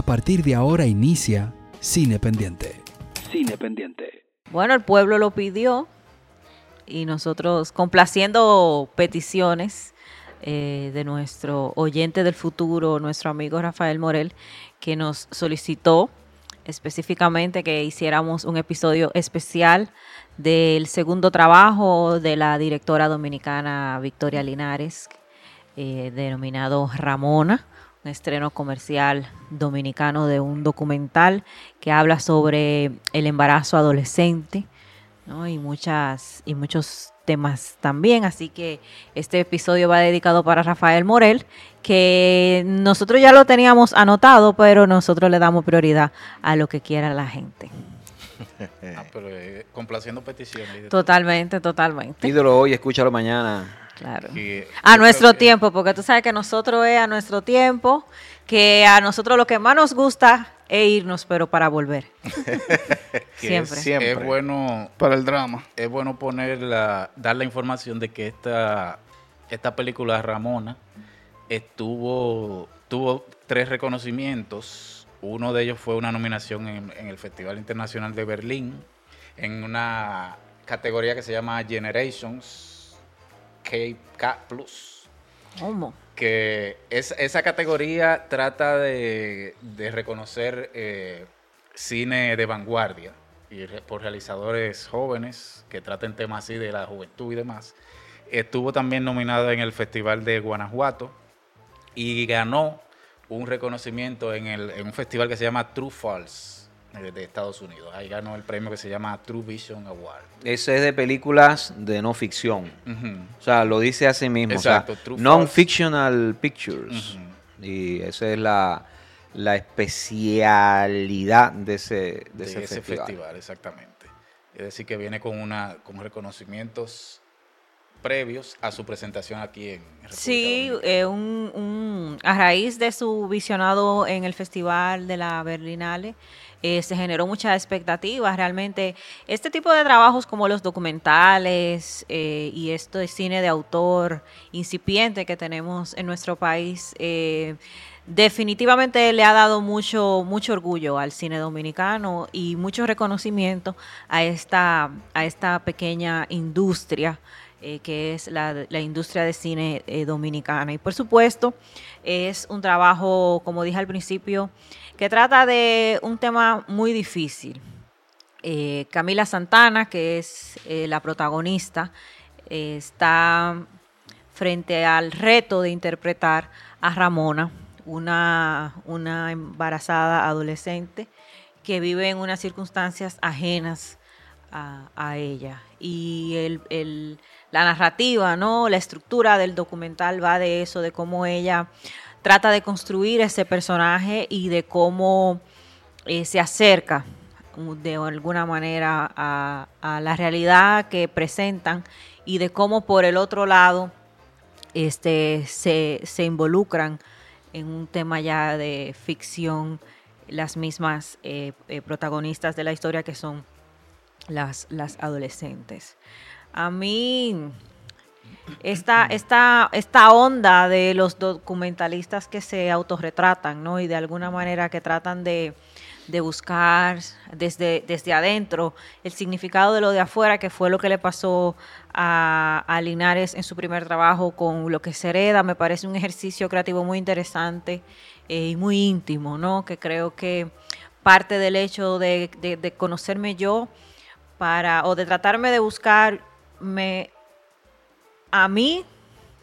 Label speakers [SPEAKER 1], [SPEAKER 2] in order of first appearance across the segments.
[SPEAKER 1] A partir de ahora inicia Cine Pendiente. Cine Pendiente.
[SPEAKER 2] Bueno, el pueblo lo pidió y nosotros complaciendo peticiones eh, de nuestro oyente del futuro, nuestro amigo Rafael Morel, que nos solicitó específicamente que hiciéramos un episodio especial del segundo trabajo de la directora dominicana Victoria Linares, eh, denominado Ramona, un estreno comercial dominicano de un documental que habla sobre el embarazo adolescente y, muchas, y muchos temas también. Así que este episodio va dedicado para Rafael Morel, que nosotros ya lo teníamos anotado, pero nosotros le damos prioridad a lo que quiera la gente.
[SPEAKER 3] ah, pero eh, complaciendo peticiones.
[SPEAKER 2] Totalmente, totalmente.
[SPEAKER 4] Pídelo hoy, escúchalo mañana.
[SPEAKER 2] Claro. a nuestro tiempo, porque tú sabes que nosotros es a nuestro tiempo, que a nosotros lo que más nos gusta es irnos, pero para volver.
[SPEAKER 3] siempre. siempre. Es bueno para el drama. Es bueno poner la, dar la información de que esta, esta película Ramona estuvo tuvo tres reconocimientos. Uno de ellos fue una nominación en, en el Festival Internacional de Berlín en una categoría que se llama Generations K Plus.
[SPEAKER 2] ¿Cómo?
[SPEAKER 3] Que es, esa categoría trata de, reconocer eh, cine de vanguardia y por realizadores jóvenes que traten temas así de la juventud y demás. Estuvo también nominado en el Festival de Guanajuato y ganó un reconocimiento en, el, en un festival que se llama True False de Estados Unidos. Ahí ganó el premio que se llama True Vision Award.
[SPEAKER 4] Ese es de películas de no ficción. O sea, lo dice así mismo. Exacto, Non-fictional pictures. Y esa es la, especialidad de ese, de, ese, festival.
[SPEAKER 3] Exactamente. Es decir, que viene con, una, con reconocimientos previos a su presentación aquí en
[SPEAKER 2] República Sí, eh, un, a raíz de su visionado en el Festival de la Berlinale, eh, se generó muchas expectativas. Realmente, este tipo de trabajos como los documentales eh, y esto de cine de autor incipiente que tenemos en nuestro país, eh, definitivamente le ha dado mucho, mucho orgullo al cine dominicano y mucho reconocimiento a esta, a esta pequeña industria. Que es la, industria de cine dominicana. Y por supuesto, es un trabajo, como dije al principio, que trata de un tema muy difícil. Eh, Camila Santana, que es eh, la protagonista, eh, está frente al reto de interpretar a Ramona, una, una embarazada adolescente que vive en unas circunstancias ajenas a, ella. Y la narrativa, ¿no? la estructura del documental va de eso, de cómo ella trata de construir ese personaje y de cómo eh, se acerca de alguna manera a, la realidad que presentan y de cómo por el otro lado este, se, involucran en un tema ya de ficción las mismas eh, eh, protagonistas de la historia que son las, las adolescentes. A mí esta, esta, esta onda de los documentalistas que se autorretratan, ¿no? Y de alguna manera que tratan de, buscar desde, desde adentro el significado de lo de afuera, que fue lo que le pasó a, Linares en su primer trabajo con Lo que se hereda. Me parece un ejercicio creativo muy interesante eh, y muy íntimo, ¿no? Que creo que parte del hecho de, de conocerme yo para, o de tratarme de buscarme a mí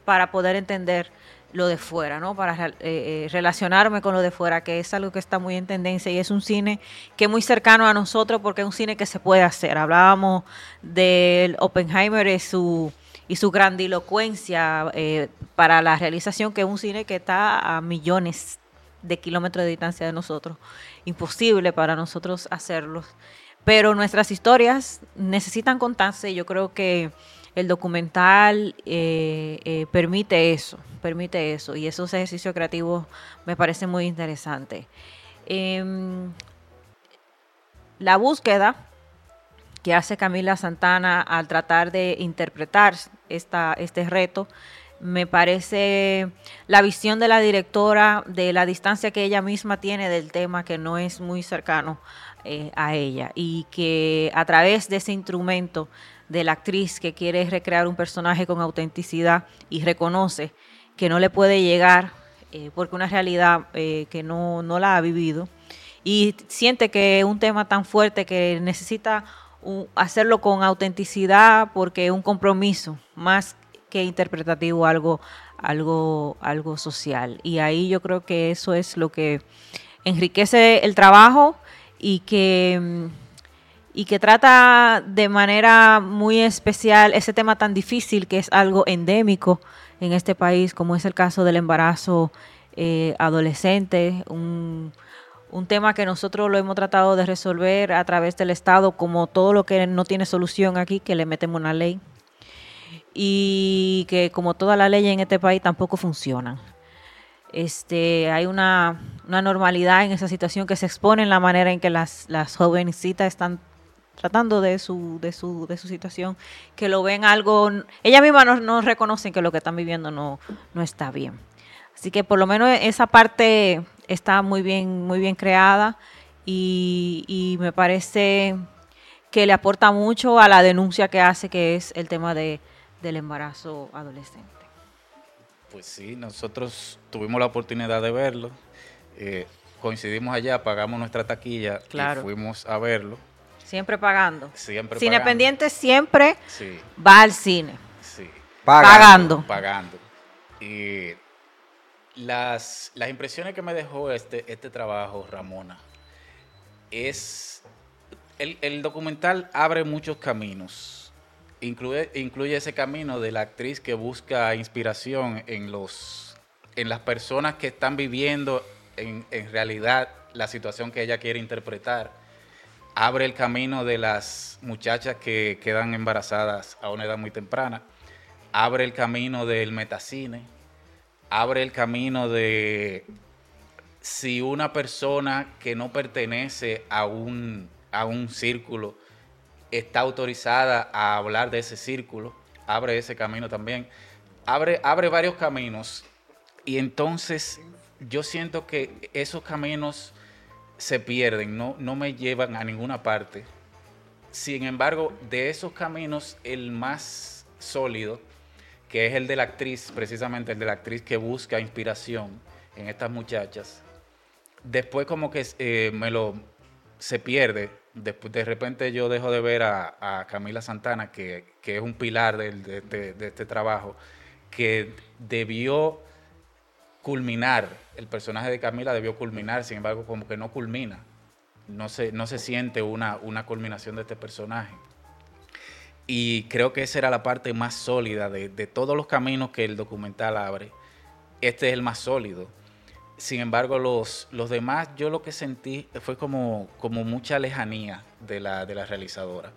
[SPEAKER 2] para poder entender lo de fuera, ¿no? Para eh, eh, relacionarme con lo de fuera, que es algo que está muy en tendencia y es un cine que es muy cercano a nosotros porque es un cine que se puede hacer. Hablábamos del Oppenheimer y su, y su grandilocuencia eh, para la realización, que es un cine que está a millones de kilómetros de distancia de nosotros. Imposible para nosotros hacerlo. Pero nuestras historias necesitan contarse. Yo creo que el documental eh, eh, permite eso, permite eso, y esos ejercicios creativos me parecen muy interesantes. Em, la búsqueda que hace Camila Santana al tratar de interpretar esta, este reto Me parece la visión de la directora, de la distancia que ella misma tiene del tema, que no es muy cercano eh, a ella, y que a través de ese instrumento de la actriz que quiere recrear un personaje con autenticidad y reconoce que no le puede llegar eh, porque una realidad eh, que no, no, la ha vivido y siente que es un tema tan fuerte que necesita hacerlo con autenticidad porque es un compromiso más que interpretativo, algo, algo, algo social. Y ahí yo creo que eso es lo que enriquece el trabajo y que, y que trata de manera muy especial ese tema tan difícil que es algo endémico en este país, como es el caso del embarazo eh, adolescente, un, un tema que nosotros lo hemos tratado de resolver a través del Estado, como todo lo que no tiene solución aquí, que le metemos una ley y que como toda la ley en este país tampoco funcionan. Este, hay una, normalidad en esa situación que se expone en la manera en que las, las jovencitas están tratando de su, de su, de su situación, que lo ven algo, ellas mismas no, reconocen que lo que están viviendo no, no está bien. Así que por lo menos esa parte está muy bien, muy bien creada y, y me parece que le aporta mucho a la denuncia que hace, que es el tema de, del embarazo adolescente.
[SPEAKER 3] Pues sí, nosotros tuvimos la oportunidad de verlo. Eh, coincidimos allá, pagamos nuestra taquilla y fuimos a verlo.
[SPEAKER 2] Siempre pagando.
[SPEAKER 3] Siempre
[SPEAKER 2] Cine pendiente siempre va al cine.
[SPEAKER 3] Sí.
[SPEAKER 2] Pagando.
[SPEAKER 3] Pagando. Y las, las impresiones que me dejó este, este trabajo, Ramona, es... El, el documental abre muchos caminos incluye, incluye ese camino de la actriz que busca inspiración en, los, en las personas que están viviendo en, en realidad la situación que ella quiere interpretar. Abre el camino de las muchachas que quedan embarazadas a una edad muy temprana. Abre el camino del metacine. Abre el camino de si una persona que no pertenece a un, a un círculo está autorizada a hablar de ese círculo, abre ese camino también, abre, abre varios caminos y entonces yo siento que esos caminos se pierden, no, no me llevan a ninguna parte. Sin embargo, de esos caminos, el más sólido, que es el de la actriz, precisamente el de la actriz que busca inspiración en estas muchachas, después como que eh, me lo se pierde después de repente yo dejo de ver a, Camila Santana, que, es un pilar de, este trabajo, que debió culminar, el personaje de Camila debió culminar, sin embargo, como que no culmina. No se, no se siente una, una culminación de este personaje. Y creo que esa era la parte más sólida de, de todos los caminos que el documental abre. Este es el más sólido sin embargo, los, los demás, yo lo que sentí fue como, como mucha lejanía de la, de la realizadora.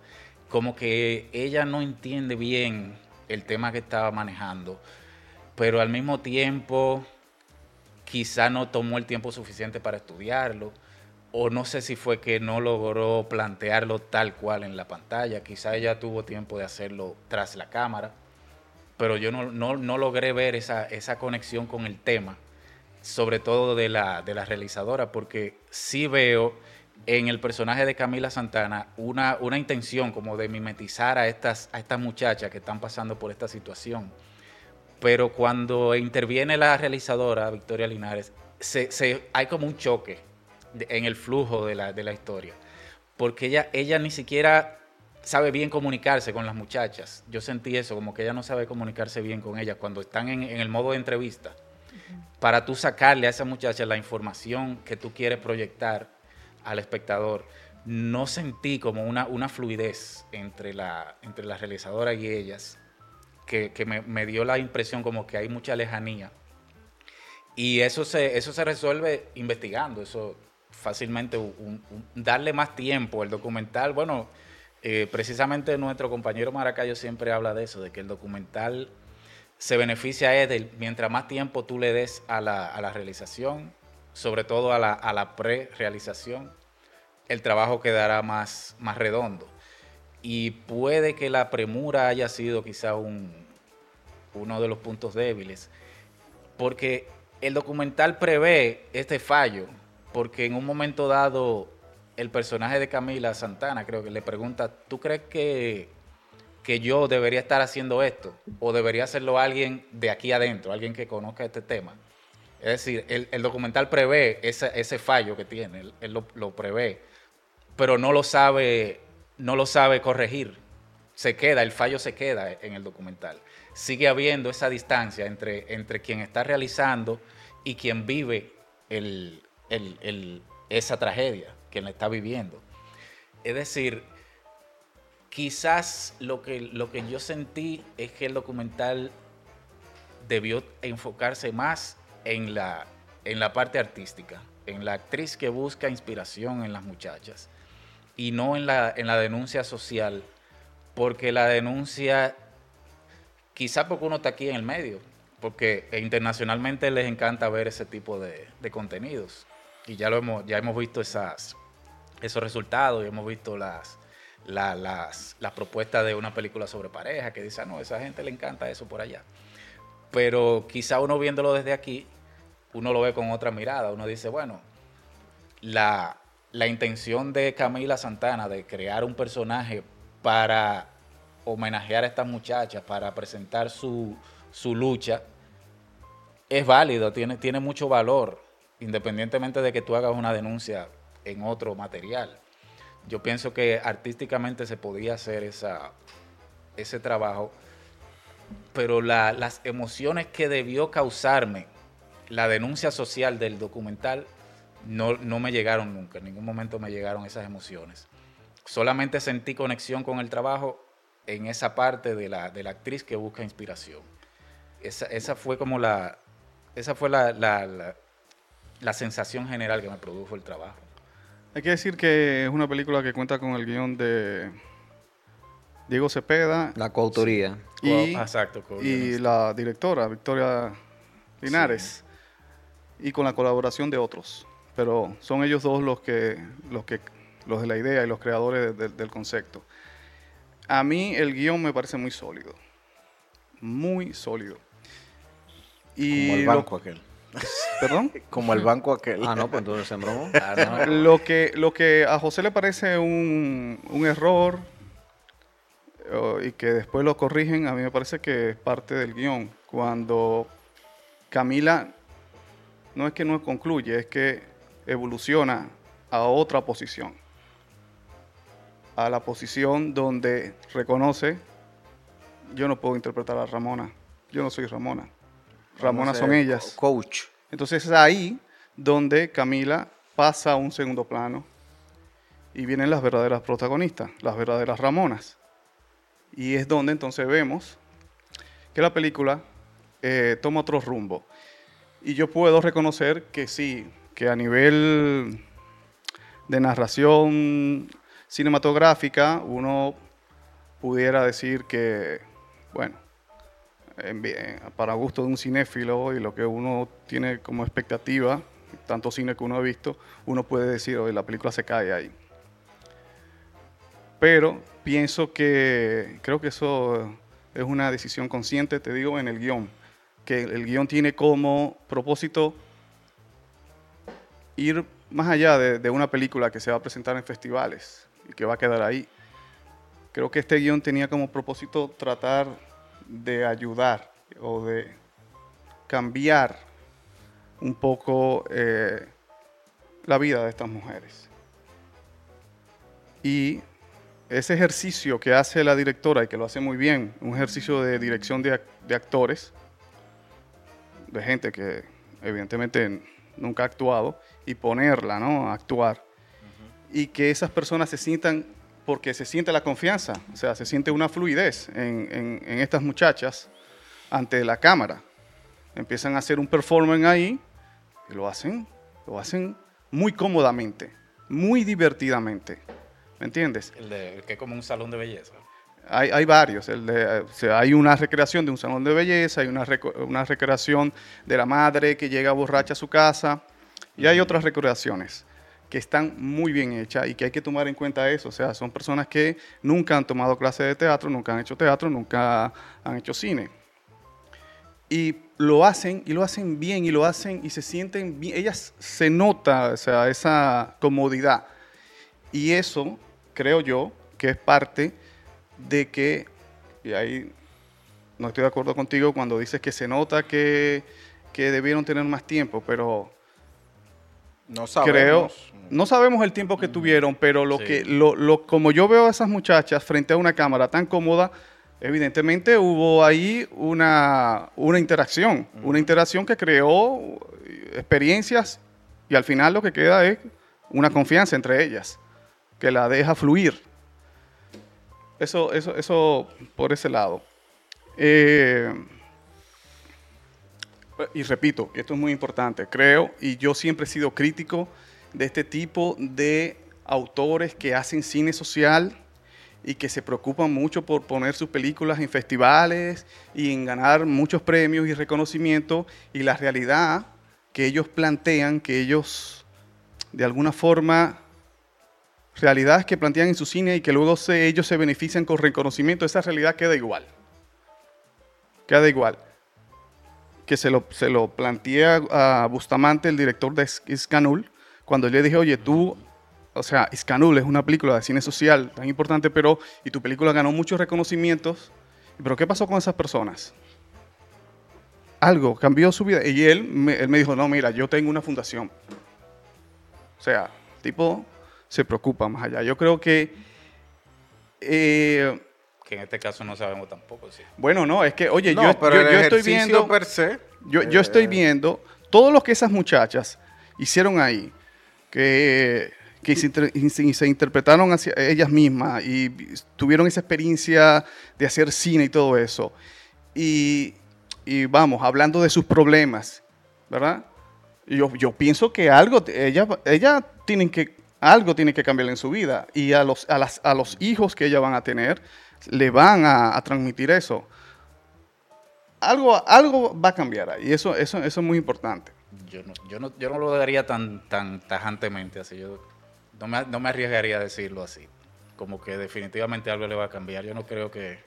[SPEAKER 3] Como que ella no entiende bien el tema que estaba manejando, pero al mismo tiempo quizá no tomó el tiempo suficiente para estudiarlo, o no sé si fue que no logró plantearlo tal cual en la pantalla, quizá ella tuvo tiempo de hacerlo tras la cámara, pero yo no, no, no logré ver esa, esa conexión con el tema sobre todo de la, de la realizadora, porque sí veo en el personaje de Camila Santana una, una intención como de mimetizar a estas, a estas muchachas que están pasando por esta situación. Pero cuando interviene la realizadora, Victoria Linares, se, hay como un choque en el flujo de la, de la historia, porque ella, ella ni siquiera sabe bien comunicarse con las muchachas. Yo sentí eso, como que ella no sabe comunicarse bien con ellas cuando están en, en el modo de entrevista para tú sacarle a esa muchacha la información que tú quieres proyectar al espectador. No sentí como una, una fluidez entre la, entre la realizadora y ellas, que, me, dio la impresión como que hay mucha lejanía. Y eso se, eso se resuelve investigando, eso fácilmente, darle más tiempo al documental. Bueno, eh, precisamente nuestro compañero Maracayo siempre habla de eso, de que el documental se beneficia es mientras más tiempo tú le des a la, realización, sobre todo a la, pre-realización, el trabajo quedará más, más redondo. Y puede que la premura haya sido quizá un, uno de los puntos débiles, porque el documental prevé este fallo, porque en un momento dado el personaje de Camila Santana creo que le pregunta, ¿tú crees que, que yo debería estar haciendo esto? ¿O debería hacerlo alguien de aquí adentro, alguien que conozca este tema? Es decir, el, documental prevé ese, fallo que tiene, él, lo, prevé, pero no lo sabe, no lo sabe corregir. Se queda, el fallo se queda en el documental. Sigue habiendo esa distancia entre quien está realizando y quien vive esa tragedia, quien la está viviendo. Es decir, quizás lo que, lo que yo sentí es que el documental debió enfocarse más en la, en la parte artística, en la actriz que busca inspiración en las muchachas y no en la, en la denuncia social, porque la denuncia, quizá porque uno está aquí en el medio, porque internacionalmente les encanta ver ese tipo de, contenidos. Y ya lo hemos, ya hemos visto esas, esos resultados y hemos visto las, las, las propuestas de una película sobre pareja que dice, ah, no, esa gente le encanta eso por allá pero quizá uno viéndolo desde aquí, uno lo ve con otra mirada. Uno dice, bueno, la, intención de Camila Santana de crear un personaje para homenajear a estas muchachas, para presentar su, lucha, es válido, tiene, tiene mucho valor, independientemente de que tú hagas una denuncia en otro material. Yo pienso que artísticamente se podía hacer esa, ese trabajo pero las emociones que debió causarme la denuncia social del documental no, me llegaron nunca, en ningún momento me llegaron esas emociones. Solamente sentí conexión con el trabajo en esa parte de la, de la actriz que busca inspiración. Esa, fue como la, esa fue la, la, sensación general que me produjo el trabajo.
[SPEAKER 5] Hay que decir que es una película que cuenta con el guion de Diego Cepeda.
[SPEAKER 4] La coautoría.
[SPEAKER 5] Y, Exacto, y la directora, Victoria Linares. Y con la colaboración de otros. Pero son ellos dos los que, los que, los de la idea y los creadores del concepto. A mí el guion me parece muy sólido. Muy sólido.
[SPEAKER 4] Y Como el banco aquel.
[SPEAKER 5] ¿Perdón?
[SPEAKER 4] Como el banco aquel. Ah, no, pues entonces sembró.
[SPEAKER 5] Ah, lo, que, lo que a José le parece un, un error, y que después lo corrigen, a mí me parece que es parte del guion. Cuando Camila no es que no concluye, es que evoluciona a otra posición. A la posición donde reconoce, yo no puedo interpretar a Ramona, yo no soy Ramona. Ramona son ellas.
[SPEAKER 4] Coach.
[SPEAKER 5] Entonces es ahí donde Camila pasa a un segundo plano y vienen las verdaderas protagonistas, las verdaderas Ramonas. Y es donde entonces vemos que la película eh, toma otro rumbo. Y yo puedo reconocer que sí, que a nivel de narración cinematográfica uno pudiera decir que, bueno, para gusto de un cinéfilo y lo que uno tiene como expectativa, tanto cine que uno ha visto, uno puede decir, oye, la película se cae ahí. Pero pienso que creo que eso es una decisión consciente, te digo, en el guion, que el guion tiene como propósito ir más allá de, una película que se va a presentar en festivales y que va a quedar ahí. Creo que este guion tenía como propósito tratar de ayudar o de cambiar un poco eh, la vida de estas mujeres. Y ese ejercicio que hace la directora y que lo hace muy bien, un ejercicio de dirección de, actores, de gente que evidentemente nunca ha actuado, y ponerla ¿no? a actuar. Y que esas personas se sientan, porque se siente la confianza, o sea, se siente una fluidez en, en estas muchachas ante la cámara. Empiezan a hacer un performance ahí, y lo hacen, lo hacen muy cómodamente, muy divertidamente. ¿Me entiendes?
[SPEAKER 3] El, de, que es como un salón de belleza.
[SPEAKER 5] Hay, hay varios. El de, hay una recreación de un salón de belleza, hay una, una recreación de la madre que llega borracha a su casa, y hay otras recreaciones que están muy bien hechas y que hay que tomar en cuenta eso. O sea, son personas que nunca han tomado clases de teatro, nunca han hecho teatro, nunca han hecho cine. Y lo hacen, y lo hacen bien, y lo hacen, y se sienten bien. Ellas se nota, o sea, esa comodidad. Y eso, creo yo, que es parte de que, y ahí no estoy de acuerdo contigo cuando dices que se nota que, que debieron tener más tiempo, pero no sabemos. creo, no sabemos el tiempo que tuvieron, pero lo que, lo, lo, como yo veo a esas muchachas frente a una cámara tan cómoda, evidentemente hubo ahí una, una interacción, una interacción que creó experiencias y al final lo que queda es una confianza entre ellas, que la deja fluir. Eso, eso, eso por ese lado. Eh, y repito, esto es muy importante, creo, y yo siempre he sido crítico de este tipo de autores que hacen cine social y que se preocupan mucho por poner sus películas en festivales y en ganar muchos premios y reconocimiento y la realidad que ellos plantean, que ellos de alguna forma, realidades que plantean en su cine y que luego ellos se benefician con reconocimiento, esa realidad queda igual. Queda igual. Que se lo, se lo plantea a Bustamante, el director de Scanul, cuando le dije, oye, tú o sea, Iscanul es una película de cine social tan importante, pero y tu película ganó muchos reconocimientos. Pero ¿qué pasó con esas personas? Algo cambió su vida. Y él me, él me dijo, no, mira, yo tengo una fundación. O sea, tipo se preocupa más allá. Yo creo que...
[SPEAKER 3] Eh, que en este caso no sabemos tampoco. Sí.
[SPEAKER 5] Bueno, no, es que, oye, yo, estoy viendo... Per se, yo, yo estoy eh, viendo todo lo que esas muchachas hicieron ahí, que que se, interpretaron hacia ellas mismas y tuvieron esa experiencia de hacer cine y todo eso. Y, vamos, hablando de sus problemas, ¿verdad? Yo, yo pienso que algo, ella, ella tienen que, algo tiene que cambiar en su vida y a los, a, las, a los hijos que ella van a tener le van a, transmitir eso. Algo, algo va a cambiar ahí, eso, eso, eso es muy importante.
[SPEAKER 3] Yo no, yo no, yo no lo daría tan, tan tajantemente así. Yo no me, arriesgaría a decirlo así. Como que definitivamente algo le va a cambiar. Yo no creo que...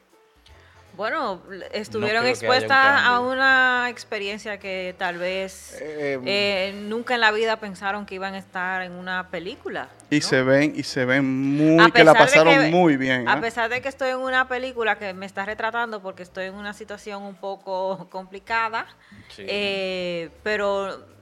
[SPEAKER 2] Bueno, estuvieron expuestas a una experiencia que tal vez eh, eh, nunca en la vida pensaron que iban a estar en una película.
[SPEAKER 5] Y se ven, y se ven muy, que la pasaron muy bien.
[SPEAKER 2] A pesar de que estoy en una película que me está retratando porque estoy en una situación un poco complicada, eh, pero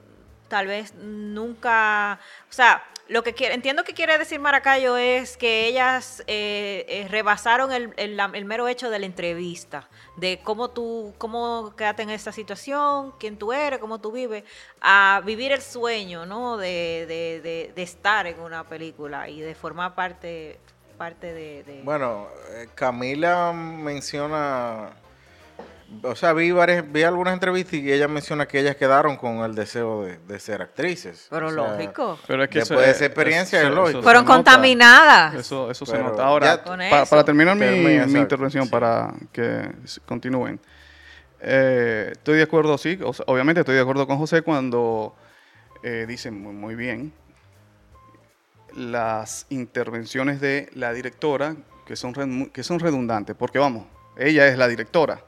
[SPEAKER 2] tal vez nunca, o sea, lo que quiere, entiendo que quiere decir Maracayo es que ellas eh, eh, rebasaron el, mero hecho de la entrevista, de cómo tú, cómo quedaste en esta situación, quién tú eres, cómo tú vives, a vivir el sueño, ¿no? De, estar en una película y de formar parte, parte de...
[SPEAKER 6] Bueno, eh, Camila menciona o sea, vi, varias, vi algunas entrevistas y ella menciona que ellas quedaron con el deseo de, ser actrices.
[SPEAKER 2] Pero lógico.
[SPEAKER 6] Pero es que después de esa experiencia es, lógico.
[SPEAKER 2] Fueron contaminadas.
[SPEAKER 5] Eso, eso se nota. Ahora, para terminar mi, intervención, para que continúen. Eh, estoy de acuerdo, sí, obviamente estoy de acuerdo con José cuando eh, dicen muy, muy bien las intervenciones de la directora que son, que son redundantes, porque vamos, ella es la directora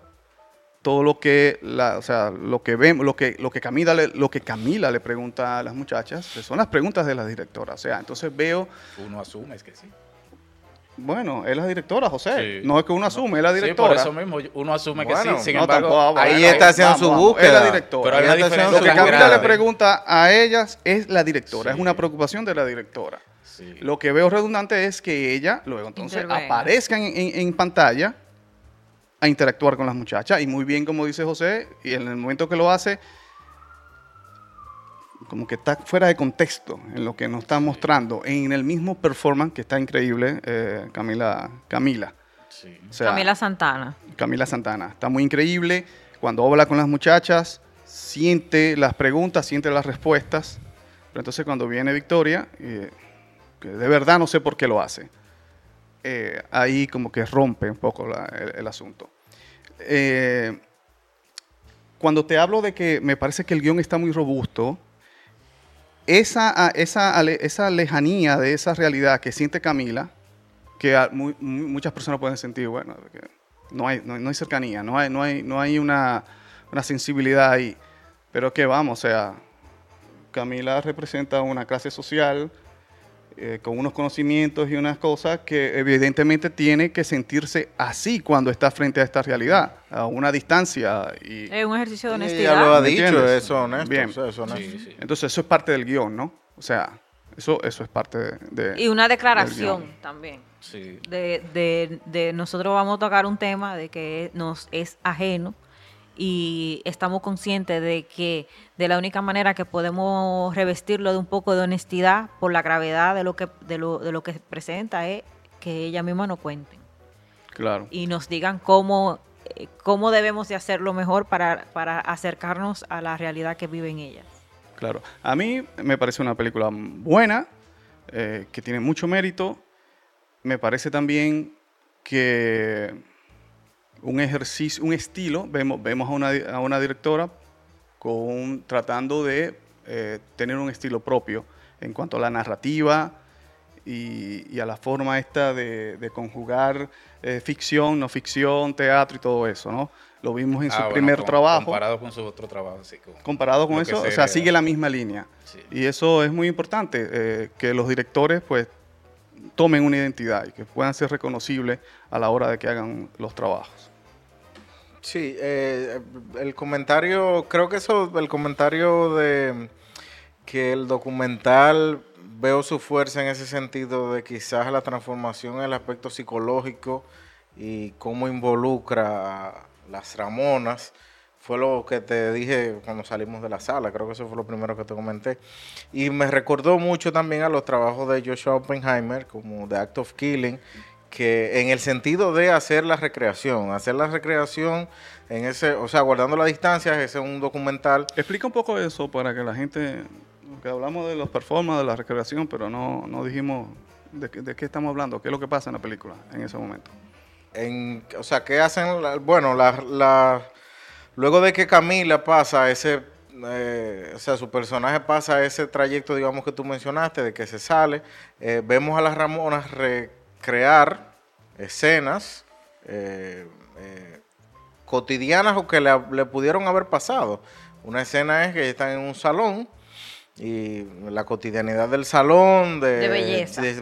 [SPEAKER 5] todo lo que la, o sea, lo que vemos, lo que, lo que Camila le, lo que Camila le pregunta a las muchachas, pues son las preguntas de la directora. O sea, entonces veo.
[SPEAKER 3] Uno asume es que sí.
[SPEAKER 5] Bueno, es la directora, José. No es que uno asume, es la directora.
[SPEAKER 3] Sí, por eso mismo, uno asume que sí. Sin embargo,
[SPEAKER 6] ahí está haciendo su búsqueda.
[SPEAKER 5] Es la directora. Pero lo que Camila le pregunta a ellas es la directora. Es una preocupación de la directora. Lo que veo redundante es que ella luego entonces aparezca en, en pantalla a interactuar con las muchachas. Y muy bien, como dice José, y en el momento que lo hace, como que está fuera de contexto en lo que nos está mostrando, en el mismo performance que está increíble, eh, Camila. Camila.
[SPEAKER 2] Camila Santana.
[SPEAKER 5] Camila Santana. Está muy increíble. Cuando habla con las muchachas, siente las preguntas, siente las respuestas. Pero entonces cuando viene Victoria, eh, que de verdad no sé por qué lo hace. Eh, ahí como que rompe un poco el, asunto. Eh, cuando te hablo de que me parece que el guion está muy robusto, esa, esa, esa lejanía de esa realidad que siente Camila, que muchas personas pueden sentir, bueno, no hay, no, hay cercanía, no hay, no hay, no hay una, una sensibilidad ahí. Pero que vamos, o sea, Camila representa una clase social eh, con unos conocimientos y unas cosas que evidentemente tiene que sentirse así cuando está frente a esta realidad, a una distancia. Y,
[SPEAKER 2] es un ejercicio de honestidad.
[SPEAKER 6] ya lo ha dicho, eso honesto.
[SPEAKER 5] Bien. Entonces eso es parte del guion, ¿no? O sea, eso, eso es parte de...
[SPEAKER 2] y una declaración también. Sí. De, de, de nosotros vamos a tocar un tema de que nos es ajeno y estamos conscientes de que de la única manera que podemos revestirlo de un poco de honestidad por la gravedad de lo que de lo, de lo que presenta es que ella misma nos cuenten.
[SPEAKER 5] Claro.
[SPEAKER 2] Y nos digan cómo eh, cómo debemos de hacerlo mejor para, para acercarnos a la realidad que viven ellas.
[SPEAKER 5] Claro. A mí me parece una película buena, eh, que tiene mucho mérito. Me parece también que un ejercicio, un estilo, vemos, vemos a, una, a una directora con, tratando de eh, tener un estilo propio en cuanto a la narrativa y, a la forma esta de, conjugar eh, ficción, no ficción, teatro y todo eso, ¿no? Lo vimos en su ah, primer trabajo.
[SPEAKER 3] Comparado con su otro trabajo,
[SPEAKER 5] comparado con eso, o sea, sigue la misma línea. Y eso es muy importante, eh, que los directores, pues, tomen una identidad y que puedan ser reconocibles a la hora de que hagan los trabajos.
[SPEAKER 6] Sí, eh, el comentario, creo que eso, el comentario de que el documental veo su fuerza en ese sentido de quizás la transformación en el aspecto psicológico y cómo involucra a las Ramonas. Fue lo que te dije cuando salimos de la sala, creo que eso fue lo primero que te comenté. Y me recordó mucho también a los trabajos de Joshua Oppenheimer, como The Act of Killing, que en el sentido de hacer la recreación, hacer la recreación en ese, o sea, guardando la distancia, ese es un documental.
[SPEAKER 5] Explica un poco eso para que la gente, que hablamos de los performances, de la recreación, pero no, no dijimos de, qué estamos hablando, qué es lo que pasa en la película en ese momento.
[SPEAKER 6] En, o sea, ¿qué hacen? bueno, la, luego de que Camila pasa ese, eh, o sea, su personaje pasa ese trayecto, digamos, que tú mencionaste, de que se sale, eh, vemos a las Ramonas crear escenas eh, eh, cotidianas o que le, pudieron haber pasado. Una escena es que están en un salón y la cotidianidad del salón de,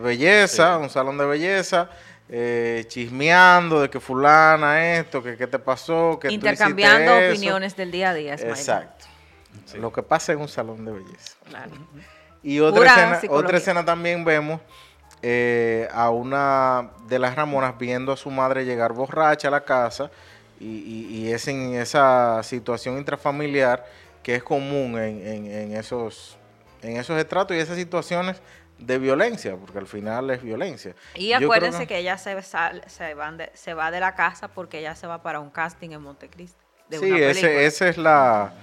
[SPEAKER 6] belleza, un salón de belleza, eh, chismeando de que fulana esto, que qué te pasó, que
[SPEAKER 2] intercambiando opiniones del día a día.
[SPEAKER 6] Exacto. Lo que pasa en un salón de belleza. Y otra escena, otra escena también vemos eh, a una de las Ramonas viendo a su madre llegar borracha a la casa y, es en esa situación intrafamiliar que es común en, esos en esos estratos y esas situaciones de violencia, porque al final es violencia.
[SPEAKER 2] Y acuérdense que... ella se, se, van se va de la casa porque ella se va para un casting en Montecristo.
[SPEAKER 6] sí, esa es la,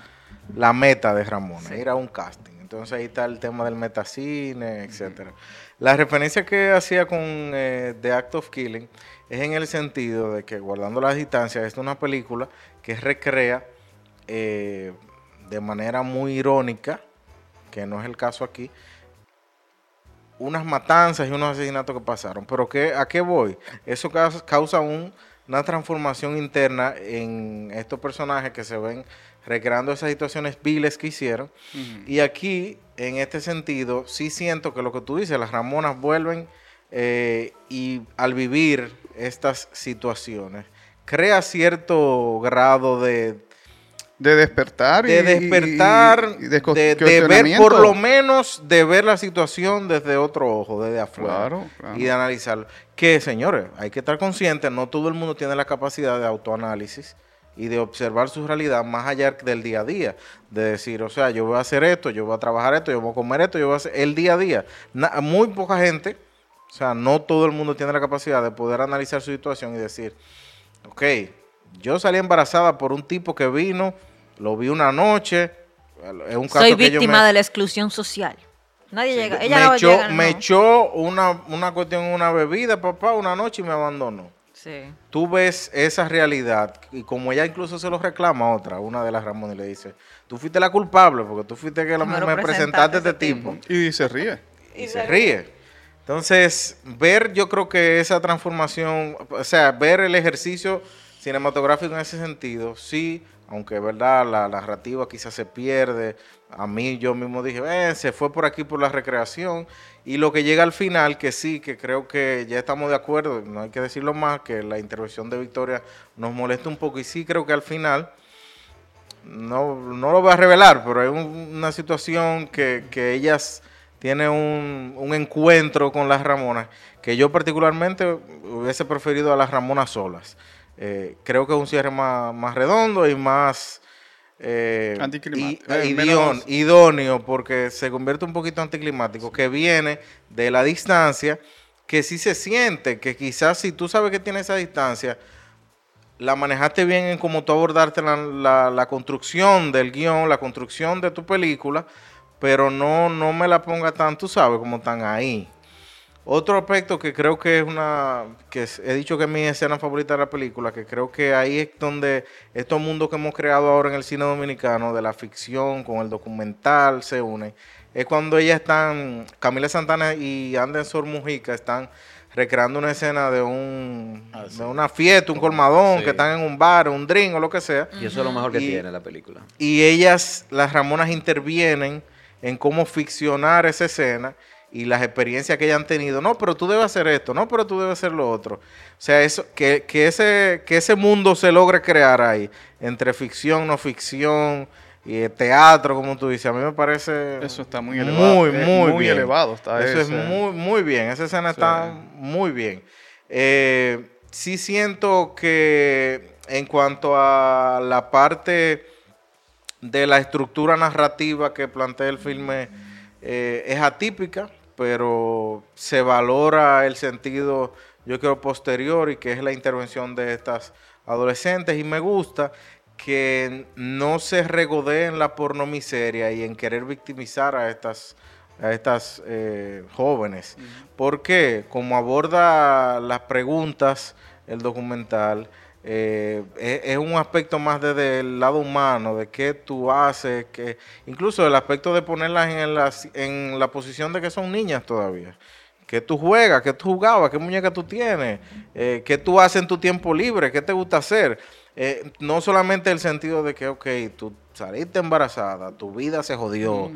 [SPEAKER 6] meta de Ramona, ir a un casting. Entonces ahí está el tema del metacine, etcétera. La referencia que hacía con eh, The Act of Killing es en el sentido de que, guardando las distancias, es una película que recrea eh, de manera muy irónica, que no es el caso aquí, unas matanzas y unos asesinatos que pasaron. Pero ¿qué, ¿a qué voy? Eso causa una transformación interna en estos personajes que se ven recreando esas situaciones viles que hicieron. Y aquí, en este sentido, sí siento que lo que tú dices, las Ramonas vuelven eh, y al vivir estas situaciones, crea cierto grado de...
[SPEAKER 5] De despertar.
[SPEAKER 6] De despertar, de, ver, por lo menos, de ver la situación desde otro ojo, desde afuera. Y de analizarlo. Que, señores, hay que estar conscientes, no todo el mundo tiene la capacidad de autoanálisis y de observar su realidad más allá del día a día. De decir, o sea, yo voy a hacer esto, yo voy a trabajar esto, yo voy a comer esto, yo voy a hacer el día a día. muy poca gente, o sea, no todo el mundo tiene la capacidad de poder analizar su situación y decir, ok, yo salí embarazada por un tipo que vino, lo vi una noche.
[SPEAKER 2] Es un caso Soy víctima de la exclusión social. Nadie llega.
[SPEAKER 6] Ella me, echó, me echó una, una cuestión, una bebida, papá, una noche y me abandonó. Tú ves esa realidad y como ella incluso se lo reclama a otra, una de las Ramón y le dice, tú fuiste la culpable porque tú fuiste que la, me presentaste a este tipo.
[SPEAKER 5] Y se ríe.
[SPEAKER 6] Y, se ríe. Entonces, ver yo creo que esa transformación, o sea, ver el ejercicio cinematográfico en ese sentido, sí aunque verdad la, narrativa quizás se pierde. A mí yo mismo dije, eh, se fue por aquí por la recreación. Y lo que llega al final, que sí, que creo que ya estamos de acuerdo, no hay que decirlo más, que la intervención de Victoria nos molesta un poco. Y sí creo que al final, no, no lo voy a revelar, pero hay una situación que, que ellas tienen un, un encuentro con las Ramonas, que yo particularmente hubiese preferido a las Ramonas solas. Eh, creo que es un cierre más, redondo y más eh, eh idóneo, porque se convierte un poquito anticlimático, que viene de la distancia, que sí se siente, que quizás si tú sabes que tiene esa distancia, la manejaste bien en cómo tú abordarte la, la, construcción del guion, la construcción de tu película, pero no, no me la ponga tan, tú sabes, como tan ahí. Otro aspecto que creo que es una, que he dicho que es mi escena favorita de la película, que creo que ahí es donde estos mundos que hemos creado ahora en el cine dominicano, de la ficción con el documental, se unen, es cuando ellas están, Camila Santana y Anderson Mujica están recreando una escena de un ah, de una fiesta, un colmadón, que están en un bar, un drink o lo que sea.
[SPEAKER 4] Y eso es lo mejor que tiene la película.
[SPEAKER 6] Y ellas, las Ramonas, intervienen en cómo ficcionar esa escena y las experiencias que hayan tenido. No, pero tú debes hacer esto, no, pero tú debes hacer lo otro. O sea, eso, que, ese, que ese mundo se logre crear ahí, entre ficción, no ficción, y teatro, como tú dices, a mí me parece...
[SPEAKER 5] Eso está muy elevado.
[SPEAKER 6] Muy, muy,
[SPEAKER 5] muy elevado
[SPEAKER 6] está Eso es muy, muy bien, esa escena está muy bien. Eh, sí siento que en cuanto a la parte de la estructura narrativa que plantea el filme, eh, es atípica pero se valora el sentido, yo creo, posterior y que es la intervención de estas adolescentes y me gusta que no se regodeen la pornomiseria y en querer victimizar a estas a estas eh, jóvenes. Porque como aborda las preguntas el documental, eh, es, un aspecto más desde el lado humano, de qué tú haces, que incluso el aspecto de ponerlas en la, en la posición de que son niñas todavía. ¿Qué tú juegas? ¿Qué tú jugabas? ¿Qué muñeca tú tienes? Eh, ¿Qué tú haces en tu tiempo libre? ¿Qué te gusta hacer? Eh, no solamente el sentido de que, ok, tú saliste embarazada, tu vida se jodió,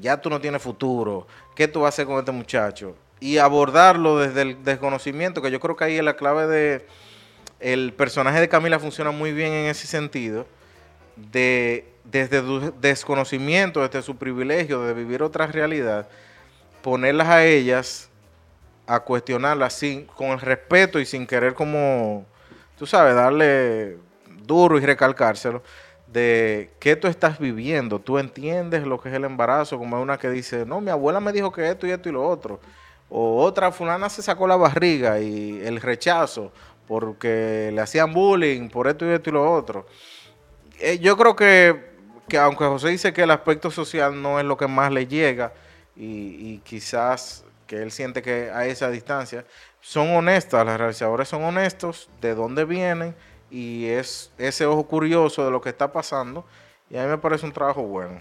[SPEAKER 6] ya tú no tienes futuro, ¿qué tú vas a hacer con este muchacho? Y abordarlo desde el desconocimiento, que yo creo que ahí es la clave de, el personaje de Camila funciona muy bien en ese sentido, de desde su desconocimiento, desde su privilegio de vivir otra realidad, ponerlas a ellas a cuestionarlas sin, con el respeto y sin querer como, tú sabes, darle duro y recalcárselo, de qué tú estás viviendo, tú entiendes lo que es el embarazo, como una que dice, no, mi abuela me dijo que esto y esto y lo otro, o otra fulana se sacó la barriga y el rechazo, porque le hacían bullying por esto y esto y lo otro. Eh, yo creo que, aunque José dice que el aspecto social no es lo que más le llega y, quizás que él siente que a esa distancia, son honestas, las realizadoras son honestos de dónde vienen y es ese ojo curioso de lo que está pasando y a mí me parece un trabajo bueno.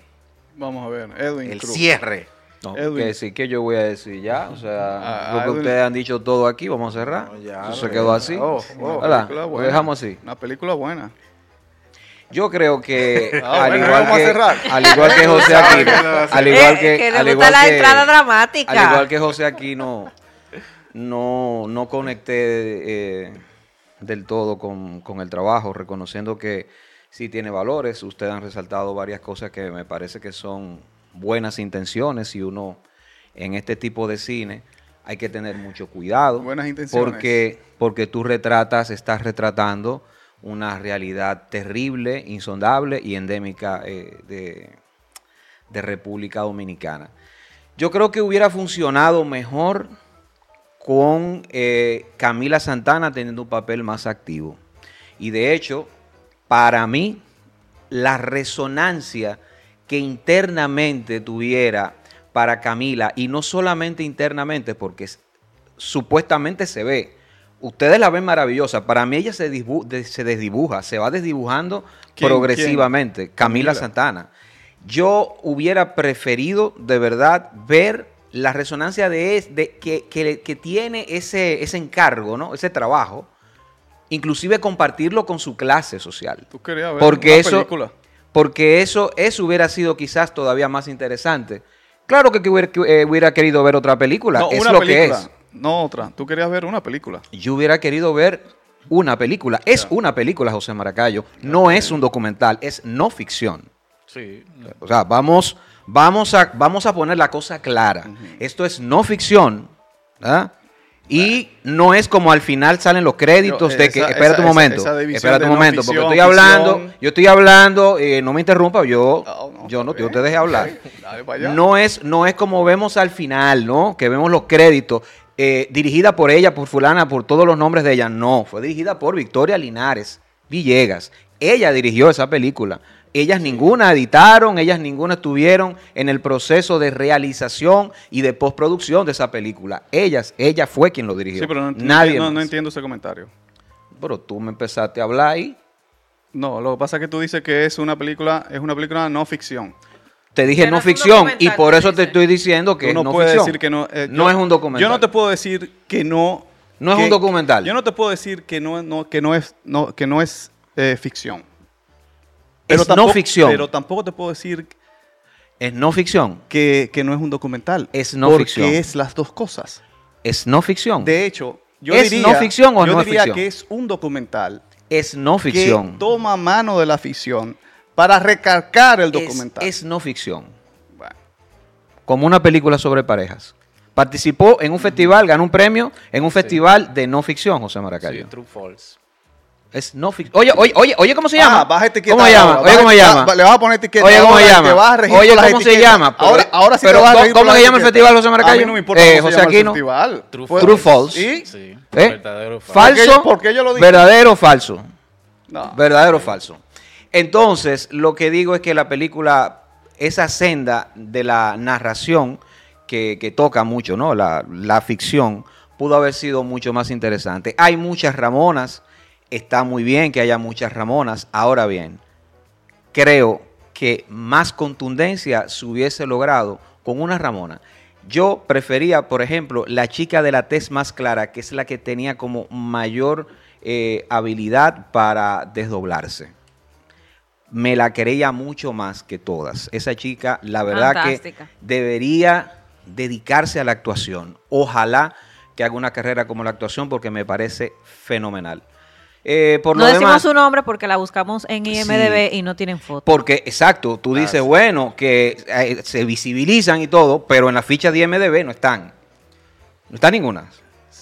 [SPEAKER 5] Vamos a ver, Edwin.
[SPEAKER 6] El cierre.
[SPEAKER 4] No, que decir, ¿qué yo voy a decir ya? O sea, lo que ustedes han dicho todo aquí, vamos a cerrar. ya, Eso se quedó así. Oh, oh, dejamos así.
[SPEAKER 5] Una película buena.
[SPEAKER 4] Yo creo que ah, al, igual que, al igual que José Aquino, al igual que, al igual
[SPEAKER 2] la entrada dramática.
[SPEAKER 4] Al igual que José Aquino, no, no conecté eh, del todo con, con el trabajo, reconociendo que sí tiene valores. Ustedes han resaltado varias cosas que me parece que son buenas intenciones y uno en este tipo de cine hay que tener mucho cuidado.
[SPEAKER 5] Buenas intenciones.
[SPEAKER 4] Porque, porque tú retratas, estás retratando una realidad terrible, insondable y endémica eh, de, República Dominicana. Yo creo que hubiera funcionado mejor con eh, Camila Santana teniendo un papel más activo. Y de hecho, para mí, la resonancia que internamente tuviera para Camila, y no solamente internamente, porque supuestamente se ve. Ustedes la ven maravillosa. Para mí ella se, se desdibuja, se va desdibujando progresivamente. Camila, Santana. Yo hubiera preferido de verdad ver la resonancia de, de que, que, tiene ese, ese encargo, ¿no? ese trabajo, inclusive compartirlo con su clase social.
[SPEAKER 5] Tú querías ver
[SPEAKER 4] Porque
[SPEAKER 5] una
[SPEAKER 4] eso,
[SPEAKER 5] película.
[SPEAKER 4] Porque eso, eso hubiera sido quizás todavía más interesante. Claro que, que hubiera, eh, hubiera querido ver otra película,
[SPEAKER 5] No,
[SPEAKER 4] es
[SPEAKER 5] una
[SPEAKER 4] lo
[SPEAKER 5] película,
[SPEAKER 4] que es.
[SPEAKER 5] no otra. Tú querías ver una película.
[SPEAKER 4] Yo hubiera querido ver una película. Es una película, José Maracayo. No es un documental, es no ficción.
[SPEAKER 3] Sí.
[SPEAKER 4] O sea, vamos, vamos, a, vamos a poner la cosa clara. Esto es no ficción. ¿ah? Y no es como al final salen los créditos
[SPEAKER 5] Yo,
[SPEAKER 4] de que,
[SPEAKER 5] esa-
[SPEAKER 4] espérate
[SPEAKER 5] esa-
[SPEAKER 4] un momento,
[SPEAKER 5] esa
[SPEAKER 4] espérate un
[SPEAKER 5] no
[SPEAKER 4] momento, porque estoy hablando, yo estoy hablando, eh, no me interrumpa, yo,
[SPEAKER 5] No, no,
[SPEAKER 4] yo no, yo te dejé hablar.
[SPEAKER 5] Dale.
[SPEAKER 4] No es, no es como vemos al final, ¿no? Que vemos los créditos. eh, dirigida por ella, por fulana, por todos los nombres de ella. No, fue dirigida por Victoria Linares Villegas. Ella dirigió esa película. Ellas ninguna editaron, ellas ninguna estuvieron en el proceso de realización y de postproducción de esa película. Ellas, ella fue quien lo dirigió.
[SPEAKER 5] Sí, pero no,
[SPEAKER 4] Nadie
[SPEAKER 5] entiendo- no
[SPEAKER 4] más.
[SPEAKER 5] entiendo ese comentario.
[SPEAKER 4] Pero tú me empezaste a hablar ahí.
[SPEAKER 5] No, lo que pasa es que tú dices que es una película, es una película no ficción.
[SPEAKER 4] Te dije
[SPEAKER 2] Pero
[SPEAKER 4] no ficción y por eso te estoy diciendo que
[SPEAKER 5] Tú no
[SPEAKER 4] no
[SPEAKER 5] puedes
[SPEAKER 4] ficción.
[SPEAKER 5] decir que no. eh,
[SPEAKER 4] no
[SPEAKER 5] yo-
[SPEAKER 4] es un documental.
[SPEAKER 5] Yo no te puedo decir que no.
[SPEAKER 4] No es un documental.
[SPEAKER 5] Yo no te puedo decir que no, no- que no es, no, que no es eh, ficción.
[SPEAKER 4] Es no
[SPEAKER 5] tampoco,
[SPEAKER 4] ficción.
[SPEAKER 5] Pero tampoco te puedo decir
[SPEAKER 4] Es no ficción.
[SPEAKER 5] que, que no es un documental.
[SPEAKER 4] Es no
[SPEAKER 5] porque
[SPEAKER 4] ficción.
[SPEAKER 5] es las dos cosas.
[SPEAKER 4] Es no ficción.
[SPEAKER 5] De hecho, yo
[SPEAKER 4] ¿Es
[SPEAKER 5] diría,
[SPEAKER 4] no ficción o
[SPEAKER 5] yo
[SPEAKER 4] no es
[SPEAKER 5] diría
[SPEAKER 4] ficción?
[SPEAKER 5] que es un documental
[SPEAKER 4] es no ficción.
[SPEAKER 5] que toma mano de la ficción para recargar el
[SPEAKER 4] Es-
[SPEAKER 5] documental.
[SPEAKER 4] Es, no ficción.
[SPEAKER 5] Bueno,
[SPEAKER 4] Como una película sobre parejas. Participó en un festival, ganó un premio en un festival de no ficción, José
[SPEAKER 3] Sí,
[SPEAKER 4] Maracayo.
[SPEAKER 3] True False.
[SPEAKER 4] Es no ficción. Oye, oye, oye, oye, ¿cómo se llama?
[SPEAKER 5] Ah, baja etiqueta
[SPEAKER 4] ¿Cómo se llama? Oye, ¿cómo se llama?
[SPEAKER 5] Le vas a poner etiqueta
[SPEAKER 4] Oye, ¿cómo se llama?
[SPEAKER 5] vas a
[SPEAKER 4] Oye, ¿cómo se llama? Pero-
[SPEAKER 5] ahora, ahora sí
[SPEAKER 4] pero
[SPEAKER 5] te vas a
[SPEAKER 4] ¿cómo- cómo se llama el festival, José Maracayo?
[SPEAKER 5] A mí no me importa
[SPEAKER 4] Eh,
[SPEAKER 5] cómo se
[SPEAKER 4] José
[SPEAKER 5] el festival.
[SPEAKER 3] True
[SPEAKER 4] False.
[SPEAKER 5] ¿Y?
[SPEAKER 3] Sí.
[SPEAKER 4] ¿Eh?
[SPEAKER 3] Verdadero falso.
[SPEAKER 5] ¿Por qué
[SPEAKER 4] Falso.
[SPEAKER 5] yo- por qué yo lo dije?
[SPEAKER 4] Verdadero o falso.
[SPEAKER 5] No.
[SPEAKER 4] Verdadero o falso. Entonces, lo que digo es que la película, esa senda de la narración que, que toca mucho, ¿no? La, la ficción, pudo haber sido mucho más interesante. Hay muchas Ramonas, está muy bien que haya muchas Ramonas. Ahora bien, creo que más contundencia se hubiese logrado con una Ramona. Yo prefería, por ejemplo, la chica de la tez más clara, que es la que tenía como mayor eh, habilidad para desdoblarse. Me la creía mucho más que todas. Esa chica, la verdad
[SPEAKER 2] Fantástica.
[SPEAKER 4] que debería dedicarse a la actuación. Ojalá que haga una carrera como la actuación porque me parece fenomenal. Eh, por
[SPEAKER 2] no
[SPEAKER 4] lo
[SPEAKER 2] decimos
[SPEAKER 4] demás,
[SPEAKER 2] su nombre porque la buscamos en IMDB y no tienen foto.
[SPEAKER 4] porque, exacto, tú dices, bueno, que eh, se visibilizan y todo, pero en la ficha de IMDB no están. No está ninguna.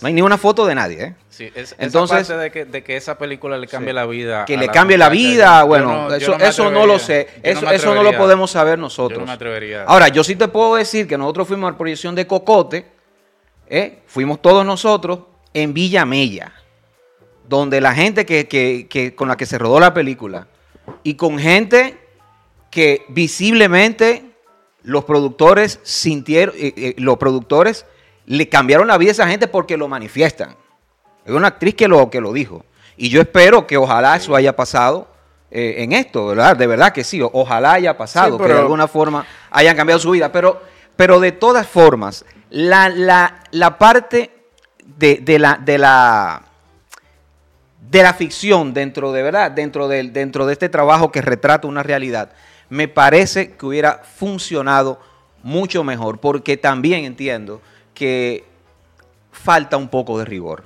[SPEAKER 4] No hay ni una foto de nadie, ¿eh?
[SPEAKER 3] Sí, es,
[SPEAKER 4] Entonces-
[SPEAKER 3] esa parte de que, de que esa película le cambie la vida.
[SPEAKER 4] Que le cambie la vida,
[SPEAKER 3] yo
[SPEAKER 4] bueno,
[SPEAKER 3] no-
[SPEAKER 4] eso,
[SPEAKER 3] no
[SPEAKER 4] eso no lo sé. Eso,
[SPEAKER 3] me
[SPEAKER 4] eso no lo podemos saber
[SPEAKER 3] Yo
[SPEAKER 4] nosotros.
[SPEAKER 3] no me atrevería.
[SPEAKER 4] Ahora, yo sí te puedo decir que nosotros fuimos a la proyección de Cocote, ¿eh? fuimos todos nosotros en Villa Mella, donde la gente que, que- que- con la que se rodó la película y con gente que visiblemente los productores sintieron, eh, eh, los productores le cambiaron la vida a esa gente porque lo manifiestan. Es una actriz que lo, que lo dijo. Y yo espero que ojalá eso haya pasado eh, en esto, ¿verdad? De verdad que sí, ojalá haya pasado,
[SPEAKER 5] Sí,
[SPEAKER 4] que
[SPEAKER 5] pero-
[SPEAKER 4] de alguna forma hayan cambiado su vida. Pero, pero de todas formas, la, la- la parte de, de la, de, la, de la ficción dentro de verdad, dentro del, dentro de este trabajo que retrata una realidad, me parece que hubiera funcionado mucho mejor, porque también entiendo que falta un poco de rigor.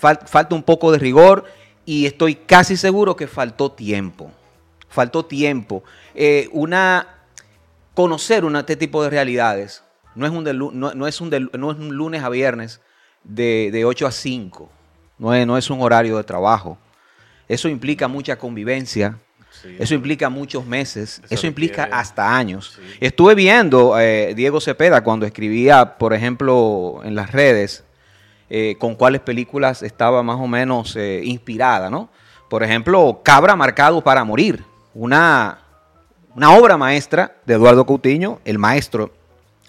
[SPEAKER 4] Fal- falta un poco de rigor y estoy casi seguro que faltó tiempo. Faltó tiempo. Eh, una conocer una, este tipo de realidades no es un, de no, no es un de- no es un lunes a viernes de, de 8 a 5. No es, no es un horario de trabajo. Eso implica mucha convivencia.
[SPEAKER 3] Sí.
[SPEAKER 4] Eso implica muchos meses. Eso,
[SPEAKER 3] Eso
[SPEAKER 4] implica
[SPEAKER 3] requiere-
[SPEAKER 4] hasta años.
[SPEAKER 3] Sí.
[SPEAKER 4] Estuve viendo eh, Diego Cepeda cuando escribía, por ejemplo, en las redes, eh, con cuáles películas estaba más o menos eh, inspirada, ¿no? Por ejemplo, Cabra Marcado para Morir, una, una obra maestra de Eduardo Coutinho, el maestro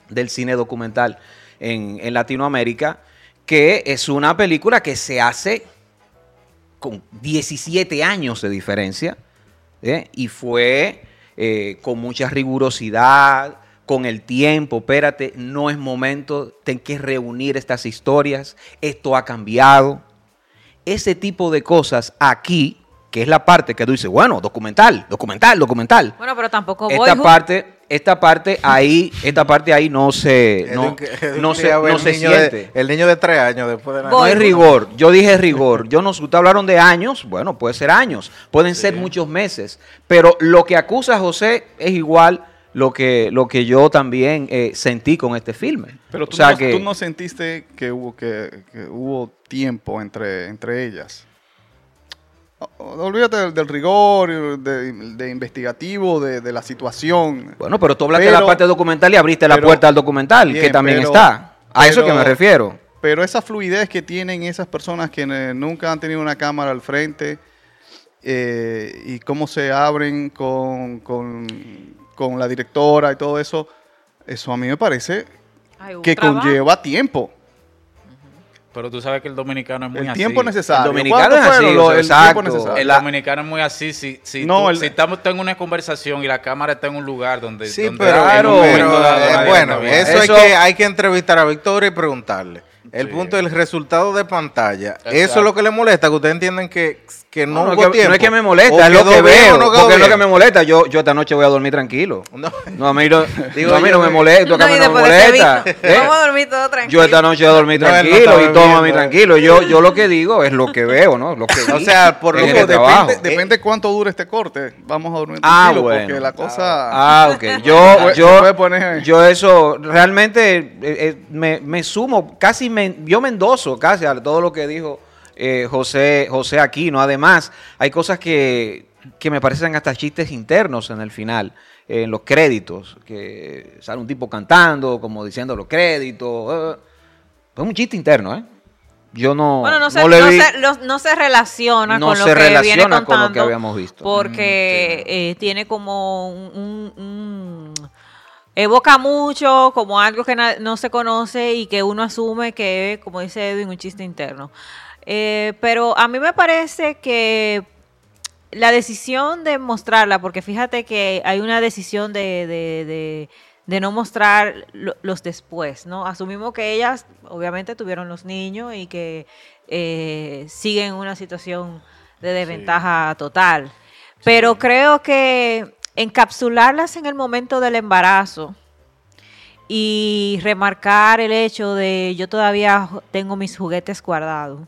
[SPEAKER 4] del cine documental en, en Latinoamérica, que es una película que se hace con 17 años de diferencia ¿eh? y fue eh, con mucha rigurosidad, con el tiempo, espérate, no es momento, ten que reunir estas historias, esto ha cambiado. ese tipo de cosas aquí, que es la parte que tú dices, bueno, documental, documental, documental.
[SPEAKER 2] Bueno, pero tampoco
[SPEAKER 4] esta parte, esta parte ahí, esta parte ahí no se, no, no se, no
[SPEAKER 6] de-
[SPEAKER 4] siente.
[SPEAKER 6] el niño de tres años después de la...
[SPEAKER 4] No es rigor. Yo dije rigor. Yo no, ustedes hablaron de años. Bueno, puede ser años. Pueden ser muchos meses. Pero lo que acusa José es igual lo que, lo que yo también eh, sentí con este filme.
[SPEAKER 5] Pero
[SPEAKER 4] O
[SPEAKER 5] tú,
[SPEAKER 4] sea
[SPEAKER 5] no,
[SPEAKER 4] que-
[SPEAKER 5] tú no sentiste que hubo, que, que hubo tiempo entre, entre ellas. Olvídate del, del rigor, de, de investigativo, de, de la situación.
[SPEAKER 4] Bueno, pero tú hablaste de la parte documental y abriste la puerta al documental, que también
[SPEAKER 5] pero-
[SPEAKER 4] está. A eso que me refiero.
[SPEAKER 5] Pero esa fluidez que tienen esas personas que nunca han tenido una cámara al frente eh, y cómo se abren con, con- con la directora y todo eso, eso a mí me parece que
[SPEAKER 2] trabajo.
[SPEAKER 5] conlleva tiempo.
[SPEAKER 3] Pero tú sabes que el dominicano es muy
[SPEAKER 5] El
[SPEAKER 3] así.
[SPEAKER 5] tiempo necesario.
[SPEAKER 4] El dominicano
[SPEAKER 5] ¿Cuánto
[SPEAKER 4] es así,
[SPEAKER 5] el tiempo
[SPEAKER 4] exacto.
[SPEAKER 5] necesario?
[SPEAKER 3] El
[SPEAKER 4] La-
[SPEAKER 3] dominicano es muy así. Si, si,
[SPEAKER 5] No,
[SPEAKER 3] tú-
[SPEAKER 5] el-
[SPEAKER 3] si estamos en una conversación y la cámara está en un lugar donde.
[SPEAKER 6] Sí,
[SPEAKER 3] donde
[SPEAKER 6] pero,
[SPEAKER 3] dado
[SPEAKER 6] eh, bueno, eso,
[SPEAKER 4] Eso-
[SPEAKER 6] Hay, que, hay que entrevistar a Victoria y preguntarle. El
[SPEAKER 3] Sí.
[SPEAKER 6] punto del resultado de pantalla. Eso es lo que le molesta, que ustedes entienden que, que no,
[SPEAKER 4] No,
[SPEAKER 6] hubo
[SPEAKER 4] es que,
[SPEAKER 6] tiempo.
[SPEAKER 4] no es que me molesta, es lo que veo.
[SPEAKER 6] no
[SPEAKER 4] porque es lo que me molesta. Yo, yo esta noche voy a dormir tranquilo.
[SPEAKER 6] No.
[SPEAKER 4] No, a mí no,
[SPEAKER 6] Digo
[SPEAKER 4] no, a mí no me molesta, a
[SPEAKER 2] No,
[SPEAKER 4] mí
[SPEAKER 2] y
[SPEAKER 4] no me molesta. ¿eh?
[SPEAKER 2] Vamos a dormir todo tranquilo.
[SPEAKER 4] Yo esta noche voy a dormir
[SPEAKER 6] No, él no
[SPEAKER 4] tranquilo y todo a mí tranquilo. Yo, yo lo que digo es lo que veo, ¿no? Lo que
[SPEAKER 6] O sea, por lo que
[SPEAKER 5] Digo,
[SPEAKER 4] trabajo.
[SPEAKER 5] depende, depende cuánto dure este corte. Vamos a dormir
[SPEAKER 4] Ah,
[SPEAKER 5] tranquilo
[SPEAKER 4] bueno.
[SPEAKER 5] porque la cosa...
[SPEAKER 4] Ah, ok. Yo, yo, eso realmente eh, eh, me, me sumo, casi me, yo me endoso casi a todo lo que dijo eh, José, José Aquino. Además, hay cosas que, que me parecen hasta chistes internos en el final, eh, en los créditos, que sale un tipo cantando, como diciendo los créditos. eh. Es un chiste interno, ¿eh? Yo no,
[SPEAKER 2] Bueno, no se,
[SPEAKER 4] no vi-
[SPEAKER 2] se- lo- no se relaciona con lo que viene contando.
[SPEAKER 4] con lo que habíamos visto.
[SPEAKER 2] Porque eh, tiene como un, un- un- Evoca mucho como algo que no se conoce y que uno asume que es, como dice Edwin, un chiste interno. Eh, pero a mí me parece que la decisión de mostrarla, porque fíjate que hay una decisión de, de- de- de no mostrar lo- los después, ¿no? Asumimos que ellas obviamente tuvieron los niños y que eh, siguen en una situación de desventaja total. Pero creo que encapsularlas en el momento del embarazo y remarcar el hecho de yo todavía tengo mis juguetes guardados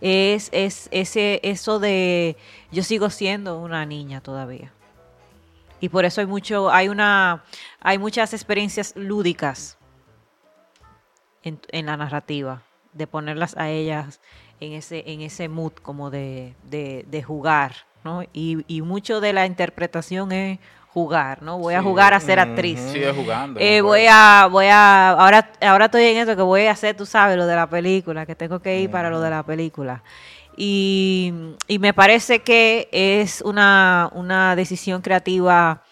[SPEAKER 2] es, es ese eso de yo sigo siendo una niña todavía y por eso hay mucho hay una hay muchas experiencias lúdicas en, en la narrativa de ponerlas a ellas en ese en ese mood como de, de, de jugar ¿no? y, y mucho de la interpretación es jugar no voy a jugar a ser actriz
[SPEAKER 3] Sigue jugando.
[SPEAKER 2] eh, voy a, voy a, ahora, ahora estoy en eso que voy a hacer, tú sabes, lo de la película, que tengo que ir para lo de la película. Y, y me parece que es una, una decisión creativa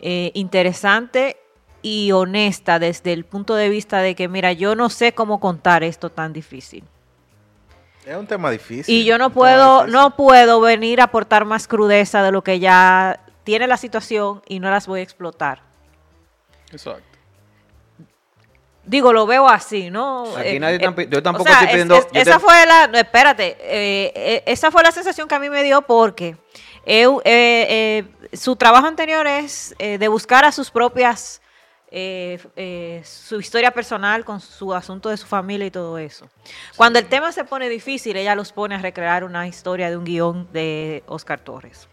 [SPEAKER 2] eh, interesante y honesta desde el punto de vista de que, mira, yo no sé cómo contar esto tan difícil.
[SPEAKER 6] Es un tema difícil.
[SPEAKER 2] Y yo no puedo, no puedo venir a aportar más crudeza de lo que ya tiene la situación y no las voy a explotar.
[SPEAKER 5] Exacto.
[SPEAKER 2] Digo, lo veo así, ¿no?
[SPEAKER 4] Aquí
[SPEAKER 2] Eh,
[SPEAKER 4] nadie
[SPEAKER 2] eh,
[SPEAKER 4] yo
[SPEAKER 2] o
[SPEAKER 4] tampoco
[SPEAKER 2] sea,
[SPEAKER 4] estoy
[SPEAKER 2] es-
[SPEAKER 4] pidiendo-
[SPEAKER 2] es- esa
[SPEAKER 4] te-
[SPEAKER 2] fue la. no, espérate. eh, eh, esa fue la sensación que a mí me dio porque eh, eh, eh, su trabajo anterior es eh, de buscar a sus propias. eh, eh, su historia personal con su asunto de su familia y todo eso. Cuando el tema se pone difícil, ella los pone a recrear una historia de un guion de Oscar Torres.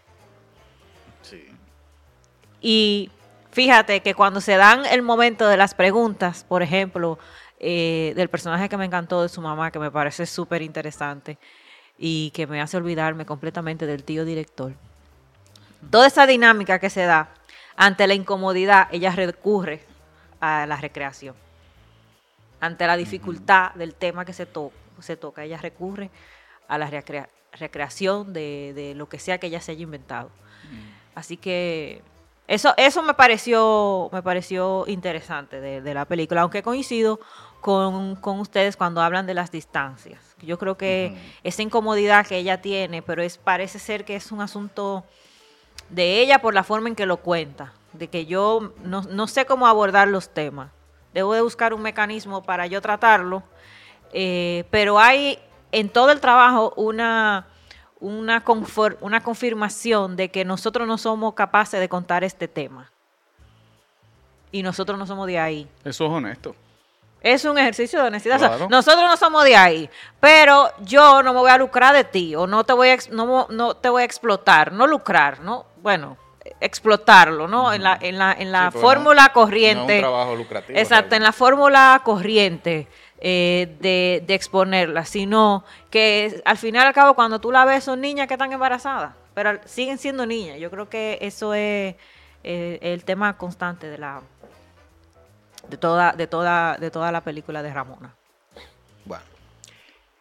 [SPEAKER 2] Y fíjate que cuando se dan el momento de las preguntas, por ejemplo, eh, del personaje que me encantó de su mamá, que me parece súper interesante y que me hace olvidarme completamente del tío director. Toda esa dinámica que se da ante la incomodidad, ella recurre a la recreación. Ante la dificultad del tema que se, to- se toca, ella recurre a la recrea- recreación de, de lo que sea que ella se haya inventado. Así que eso, eso me pareció, me pareció interesante de, de la película, aunque coincido con, con ustedes cuando hablan de las distancias. Yo creo que esa incomodidad que ella tiene, pero es, parece ser que es un asunto de ella por la forma en que lo cuenta, de que yo no, no sé cómo abordar los temas. Debo de buscar un mecanismo para yo tratarlo, eh, pero hay en todo el trabajo una, una, una confirmación de que nosotros no somos capaces de contar este tema. Y nosotros no somos de ahí.
[SPEAKER 5] Eso es honesto.
[SPEAKER 2] Es un ejercicio de honestidad. nosotros no somos de ahí, pero yo no me voy a lucrar de ti o no te voy a, no, no te voy a explotar, no lucrar, ¿no? Bueno, explotarlo, ¿no? En la, en la, en la fórmula corriente.
[SPEAKER 3] un trabajo lucrativo.
[SPEAKER 2] Exacto, en la fórmula corriente eh, de, de, exponerla, sino que al final y al cabo cuando tú la ves son niñas que están embarazadas, pero siguen siendo niñas. Yo creo que eso es eh, el tema constante de la de toda, de toda, de toda la película de Ramona.
[SPEAKER 4] Bueno,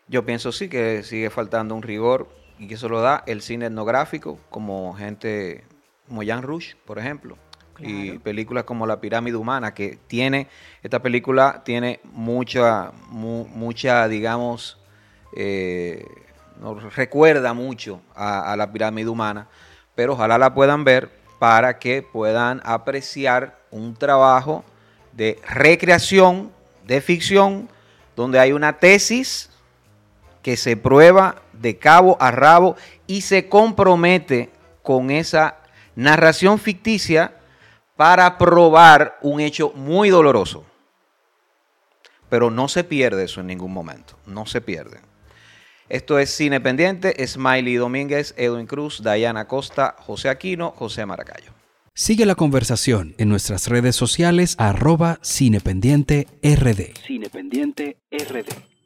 [SPEAKER 4] yo pienso sí que sigue faltando un rigor y que eso lo da el cine etnográfico, como gente como Jan Rush, por ejemplo. Y películas como La Pirámide Humana, que tiene, esta película tiene mucha, mucha, digamos, eh, nos recuerda mucho a, a, La Pirámide Humana, pero ojalá la puedan ver para que puedan apreciar un trabajo de recreación, de ficción, donde hay una tesis que se prueba de cabo a rabo y se compromete con esa narración ficticia para probar un hecho muy doloroso. Pero no se pierde eso en ningún momento, no se pierde. Esto es Cine Pendiente, Smiley Domínguez, Edwin Cruz, Diana Costa, José Aquino, José Maracayo.
[SPEAKER 1] Sigue la conversación en nuestras redes sociales arroba cinependiente RD.
[SPEAKER 7] Cinependiente RD.